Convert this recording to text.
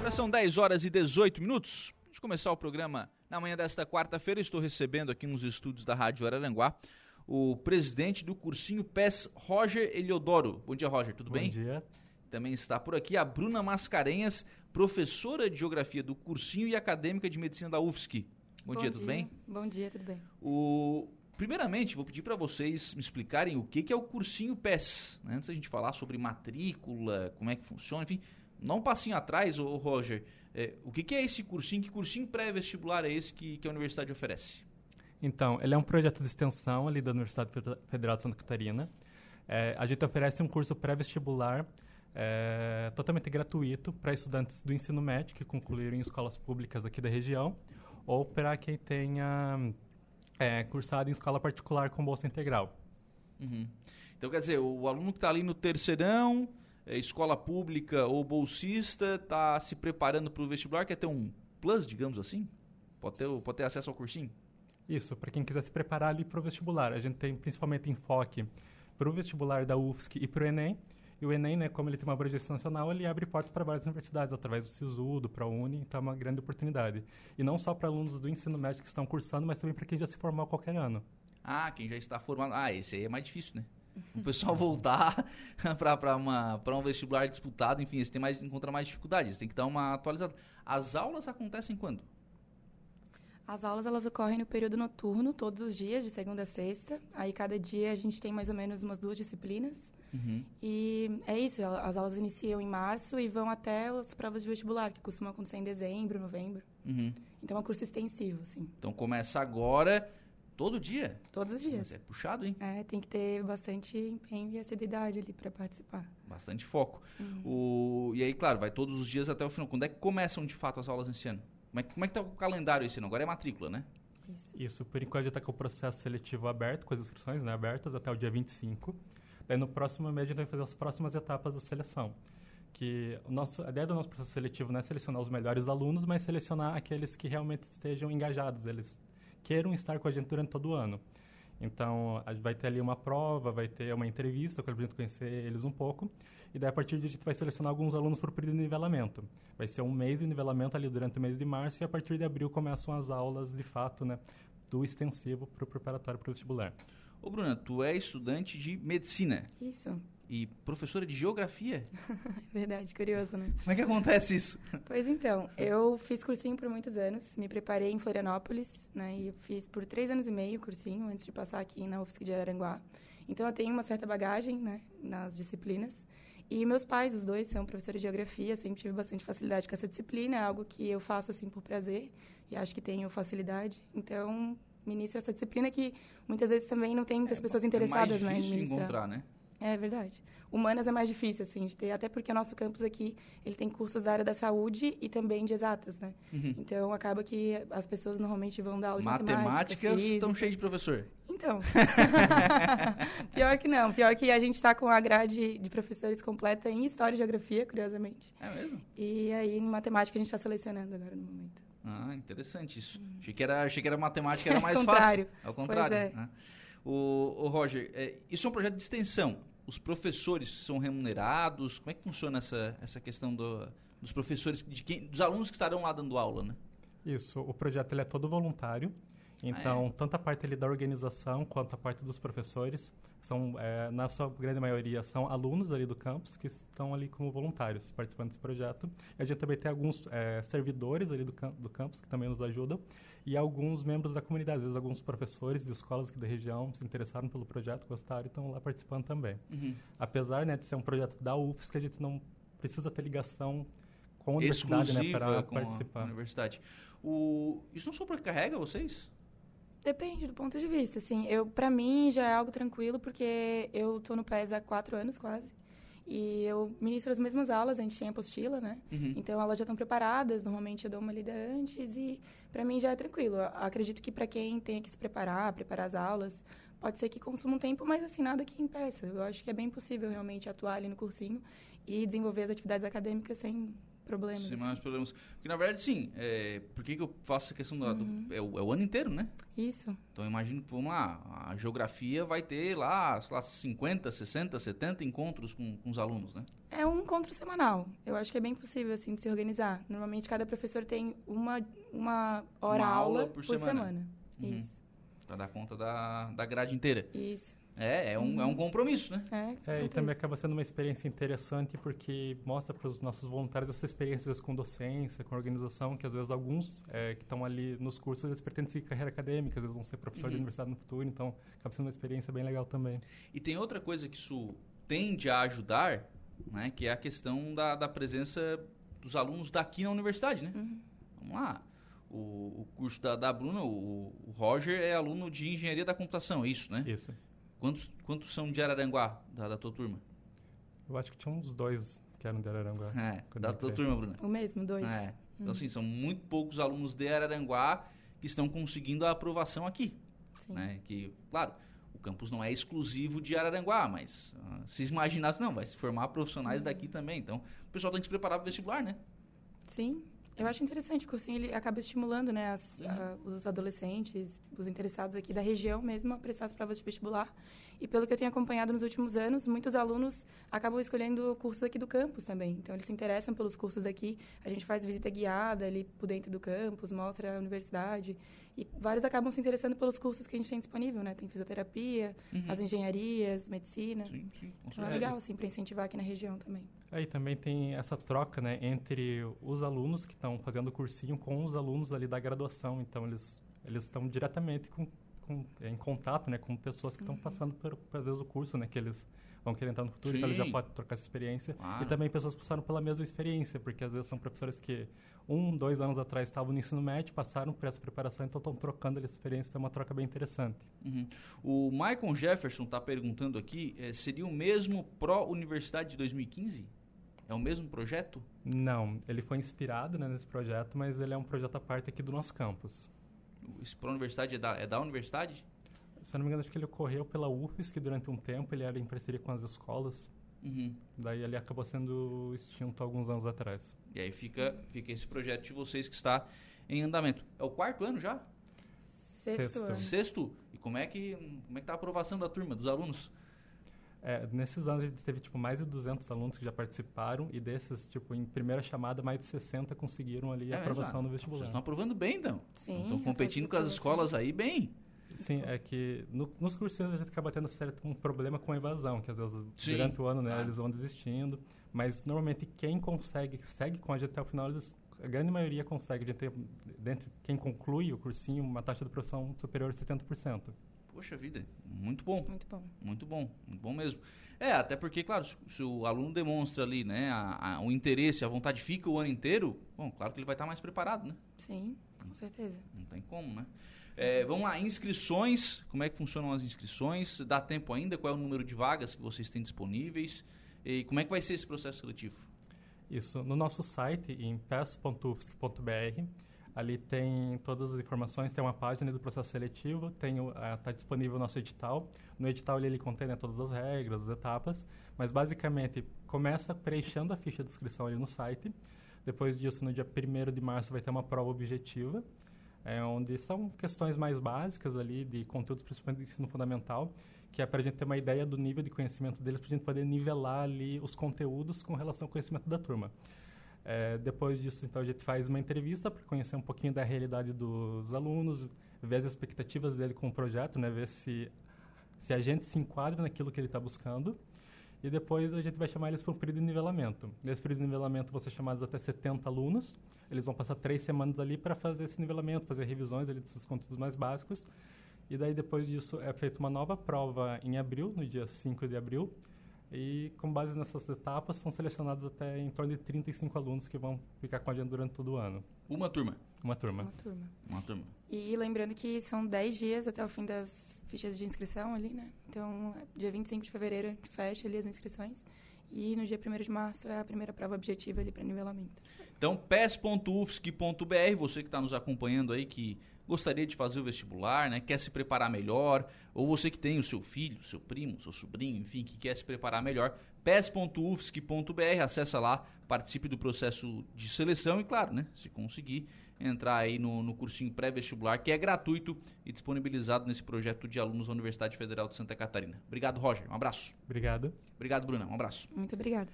Agora são 10 horas e 18 minutos. Antes de começar o programa, na manhã desta quarta-feira, estou recebendo aqui nos estúdios da Rádio Araranguá o presidente do cursinho PES, Roger Eliodoro. Bom dia, Roger, tudo Bom bem? Bom dia. Também está por aqui a Bruna Mascarenhas, professora de Geografia do cursinho e acadêmica de Medicina da UFSC. Bom, Bom dia, tudo bem? Bom dia, tudo bem. O... Primeiramente, vou pedir para vocês me explicarem o que, que é o cursinho PES. Né? Antes da gente falar sobre matrícula, como é que funciona, enfim, não um passinho atrás, ô, Roger, é, o que, que, é esse cursinho? Que cursinho pré-vestibular é esse que, que, a universidade oferece? Então, ele é um projeto de extensão ali da Universidade Federal de Santa Catarina. É, a gente oferece um curso pré-vestibular é, totalmente gratuito para estudantes do ensino médio que concluíram em escolas públicas aqui da região ou para quem tenha é, cursado em escola particular com bolsa integral. Uhum. Então, quer dizer, o aluno que está ali no terceirão, é, escola pública ou bolsista, está se preparando para o vestibular, quer ter um plus, digamos assim? Pode ter, pode ter acesso ao cursinho? Isso, para quem quiser se preparar ali para o vestibular. A gente tem principalmente enfoque para o vestibular da UFSC e para o Enem. E o Enem, né, como ele tem uma abrangência nacional, ele abre portas para várias universidades, através do SISU, do ProUni, então é uma grande oportunidade. E não só para alunos do ensino médio que estão cursando, mas também para quem já se formou qualquer ano. Ah, quem já está formado. Ah, esse aí é mais difícil, né? O pessoal voltar para um vestibular disputado, enfim, eles têm mais, encontrar mais dificuldades, tem que dar uma atualizada. As aulas acontecem quando? As aulas elas ocorrem no período noturno, todos os dias, de segunda a sexta. Aí cada dia a gente tem mais ou menos umas duas disciplinas. Uhum. E é isso, as aulas iniciam em março e vão até as provas de vestibular, que costumam acontecer em dezembro, novembro. Uhum. Então é um curso extensivo, sim. Então começa agora, todo dia? Todos os dias. Mas é puxado, hein? É, tem que ter bastante empenho e assiduidade ali para participar. Bastante foco. Uhum. O... E aí, claro, vai todos os dias até o final. Quando é que começam de fato as aulas esse ano? Como é, como é que tá o calendário esse ano? Agora é matrícula, né? Isso. Isso, por enquanto já está com o processo seletivo aberto, com as inscrições né, abertas até o dia 25. Daí no próximo mês a gente vai fazer as próximas etapas da seleção. Que o nosso, a ideia do nosso processo seletivo não é selecionar os melhores alunos, mas selecionar aqueles que realmente estejam engajados, eles queiram estar com a gente durante todo o ano. Então, a gente vai ter ali uma prova, vai ter uma entrevista, para a gente conhecer eles um pouco. E daí, a partir disso, a gente vai selecionar alguns alunos para o período de nivelamento. Vai ser um mês de nivelamento ali durante o mês de março e a partir de abril começam as aulas, de fato, né, do extensivo para o preparatório para o vestibular. Ô, Bruna, tu é estudante de medicina. Isso. E professora de geografia. Verdade, curioso, né? Como é que acontece isso? Pois então, eu fiz cursinho por muitos anos, me preparei em Florianópolis, né? E fiz por três anos e meio cursinho antes de passar aqui na UFSC de Araranguá. Então eu tenho uma certa bagagem, né, nas disciplinas. E meus pais, os dois, são professores de geografia, sempre tive bastante facilidade com essa disciplina, é algo que eu faço assim por prazer e acho que tenho facilidade. Então, ministro essa disciplina que muitas vezes também não tem muitas é, pessoas interessadas é mais né, em ministrar. encontrar, né? É verdade. Humanas é mais difícil, assim, de ter, até porque o nosso campus aqui, ele tem cursos da área da saúde e também de exatas, né? Uhum. Então, acaba que as pessoas normalmente vão dar aula de matemática, estão cheias de professor. Então. pior que não. Pior que a gente está com a grade de professores completa em História e Geografia, curiosamente. É mesmo? E aí, em Matemática, a gente está selecionando agora no momento. Ah, interessante isso. Uhum. Achei, que era, achei que era matemática era mais Ao contrário. fácil. Ao contrário. Pois é. Né? O, o Roger, é, isso é um projeto de extensão. Os professores são remunerados? Como é que funciona essa, essa questão do, dos professores, de quem, dos alunos que estarão lá dando aula, né? Isso, o projeto é todo voluntário. Então, é? tanto a parte ali da organização quanto a parte dos professores são, é, na sua grande maioria, são alunos ali do campus que estão ali como voluntários participando desse projeto. E a gente também tem alguns é, servidores ali do, do campus que também nos ajudam e alguns membros da comunidade, às vezes alguns professores de escolas aqui da região se interessaram pelo projeto, gostaram e estão lá participando também. Uhum. Apesar né, de ser um projeto da UFSC, a gente não precisa ter ligação com a universidade né, para participar. Universidade. O... Isso não sobrecarrega vocês? Depende do ponto de vista, assim. Eu, para mim, já é algo tranquilo, porque eu tô no PES há quatro anos, quase. E eu ministro as mesmas aulas, a gente tem apostila, né? Uhum. Então, elas já estão preparadas. Normalmente, eu dou uma lida antes e, para mim, já é tranquilo. Eu acredito que para quem tem que se preparar, preparar as aulas, pode ser que consuma um tempo, mas, assim, nada que impeça. Eu acho que é bem possível, realmente, atuar ali no cursinho e desenvolver as atividades acadêmicas sem problemas. Sem assim. maiores problemas. Porque, na verdade, sim. É, por que, que eu faço a questão da, Uhum. do. É o, é o ano inteiro, né? Isso. Então, imagino que, vamos lá, a geografia vai ter lá, sei lá 50, 60, 70 encontros com, com os alunos, né? É um encontro semanal. Eu acho que é bem possível, assim, de se organizar. Normalmente, cada professor tem uma, uma hora Uma aula aula por por, semana. semana. Uhum. Isso, Pra dar conta da, da grade inteira. isso. É, é um, é um compromisso, né? É, com É, e também acaba sendo uma experiência interessante porque mostra para os nossos voluntários essa experiência às vezes, com docência, com organização, que às vezes alguns é, que estão ali nos cursos, eles pretendem seguir carreira acadêmica, às vezes vão ser professor Uhum. de universidade no futuro, então acaba sendo uma experiência bem legal também. E tem outra coisa que isso tende a ajudar, né? Que é a questão da, da presença dos alunos daqui na universidade, né? Uhum. Vamos lá. O, o curso da, da Bruna, o, o Roger é aluno de engenharia da computação, é isso, né? Isso. Quantos, quantos são de Araranguá, da, da tua turma? Eu acho que tinha uns dois que eram de Araranguá. É, da tua turma, Bruna. O mesmo, dois. É. Então, assim, são muito poucos alunos de Araranguá que estão conseguindo a aprovação aqui. Sim. né? Que, claro, o campus não é exclusivo de Araranguá, mas ah, se imaginasse, não, vai se formar profissionais daqui também. Então, o pessoal tem que se preparar para o vestibular, né? Sim. Eu acho interessante, o cursinho ele acaba estimulando né, as- Uhum. a- os adolescentes, os interessados aqui da região mesmo a prestar as provas de vestibular. E pelo que eu tenho acompanhado nos últimos anos, muitos alunos acabam escolhendo cursos aqui do campus também. Então, eles se interessam pelos cursos daqui. A gente faz visita guiada ali por dentro do campus, mostra a universidade. E vários acabam se interessando pelos cursos que a gente tem disponível, né? Tem fisioterapia, as engenharias, medicina. Sim, sim, Então, é legal, assim, para incentivar aqui na região também. Aí também tem essa troca, né, entre os alunos que estão fazendo o cursinho com os alunos ali da graduação. Então eles eles estão diretamente com, com- em contato, né, com pessoas que estão passando por, por vezes o curso, né, que eles vão querer entrar no futuro, então eles já Sim. podem trocar essa experiência. Claro. E também pessoas que passaram pela mesma experiência, porque às vezes são professores que um, dois anos atrás estavam no ensino médio, passaram por essa preparação, então estão trocando ali a experiência, então é uma troca bem interessante. Uhum. O Michael Jefferson está perguntando aqui, eh, seria o mesmo Pro Universidade de 2015? É o mesmo projeto? Não, ele foi inspirado né, nesse projeto, mas ele é um projeto à parte aqui do nosso campus. Esse Pro Universidade é da, é da universidade? Se eu não me engano, acho que ele ocorreu pela UFES, que durante um tempo ele era em parceria com as escolas. Uhum. Daí ele acabou sendo extinto alguns anos atrás. E aí fica, fica esse projeto de vocês que está em andamento. É o quarto ano já? Sexto, Sexto. Sexto? E como é que como é que tá a aprovação da turma, dos alunos? É, nesses anos a gente teve tipo, mais de 200 alunos que já participaram e desses, tipo, em primeira chamada, mais de 60 conseguiram ali É a mesmo? aprovação no Vocês vestibular. estão aprovando bem, então. Sim, Estão a competindo com taxa as de escolas aí bem. Sim, é que no- nos cursinhos a gente acaba tendo certo um problema com a evasão, que às vezes Sim. durante o ano né, Ah. eles vão desistindo, mas normalmente quem consegue, segue com a gente até o final, eles, a grande maioria consegue. A gente tem, dentre quem conclui o cursinho, uma taxa de aprovação superior a 70%. Poxa vida, muito bom. Muito bom. Muito bom, muito bom mesmo. É, até porque, claro, se, se o aluno demonstra ali, né, a- a- o interesse, a vontade fica o ano inteiro, bom, claro que ele vai estar mais preparado, né? Sim, com certeza. Não tem como, né? É, vamos lá, inscrições, como é que funcionam as inscrições? Dá tempo ainda? Qual é o número de vagas que vocês têm disponíveis? E como é que vai ser esse processo seletivo? Isso, no nosso site, em pes.ufsc.br, ali tem todas as informações, tem uma página do processo seletivo, está disponível o nosso edital. No edital ele, ele contém né, todas as regras, as etapas, mas basicamente começa preenchendo a ficha de inscrição ali no site. Depois disso, no dia 1 de março, vai ter uma prova objetiva, é, onde são questões mais básicas ali, de conteúdos principalmente do ensino fundamental, que é para a gente ter uma ideia do nível de conhecimento deles, para a gente poder nivelar ali os conteúdos com relação ao conhecimento da turma. É, depois disso, então, a gente faz uma entrevista para conhecer um pouquinho da realidade dos alunos, ver as expectativas dele com o projeto, né, ver se, se a gente se enquadra naquilo que ele está buscando. E depois a gente vai chamar eles para um período de nivelamento. Nesse período de nivelamento vão ser chamados até 70 alunos. Eles vão passar três semanas ali para fazer esse nivelamento, fazer revisões ali desses conteúdos mais básicos. E daí, depois disso, é feita uma nova prova em abril, no dia 5 de abril. E, com base nessas etapas, são selecionados até em torno de 35 alunos que vão ficar com a gente durante todo o ano. Uma turma. Uma turma. Uma turma. Uma turma. E lembrando que são 10 dias até o fim das fichas de inscrição ali, né? Então, dia 25 de fevereiro a gente fecha ali as inscrições. E no dia 1 de março é a primeira prova objetiva ali para nivelamento. Então, pes.ufsc.br, você que está nos acompanhando aí, que gostaria de fazer o vestibular, né, quer se preparar melhor, ou você que tem o seu filho, seu primo, seu sobrinho, enfim, que quer se preparar melhor, pes.ufsc.br, acessa lá, participe do processo de seleção e, claro, né, se conseguir entrar aí no, no cursinho pré-vestibular, que é gratuito e disponibilizado nesse projeto de alunos da Universidade Federal de Santa Catarina. Obrigado, Roger. Um abraço. Obrigado. Obrigado, Bruna. Um abraço. Muito obrigada.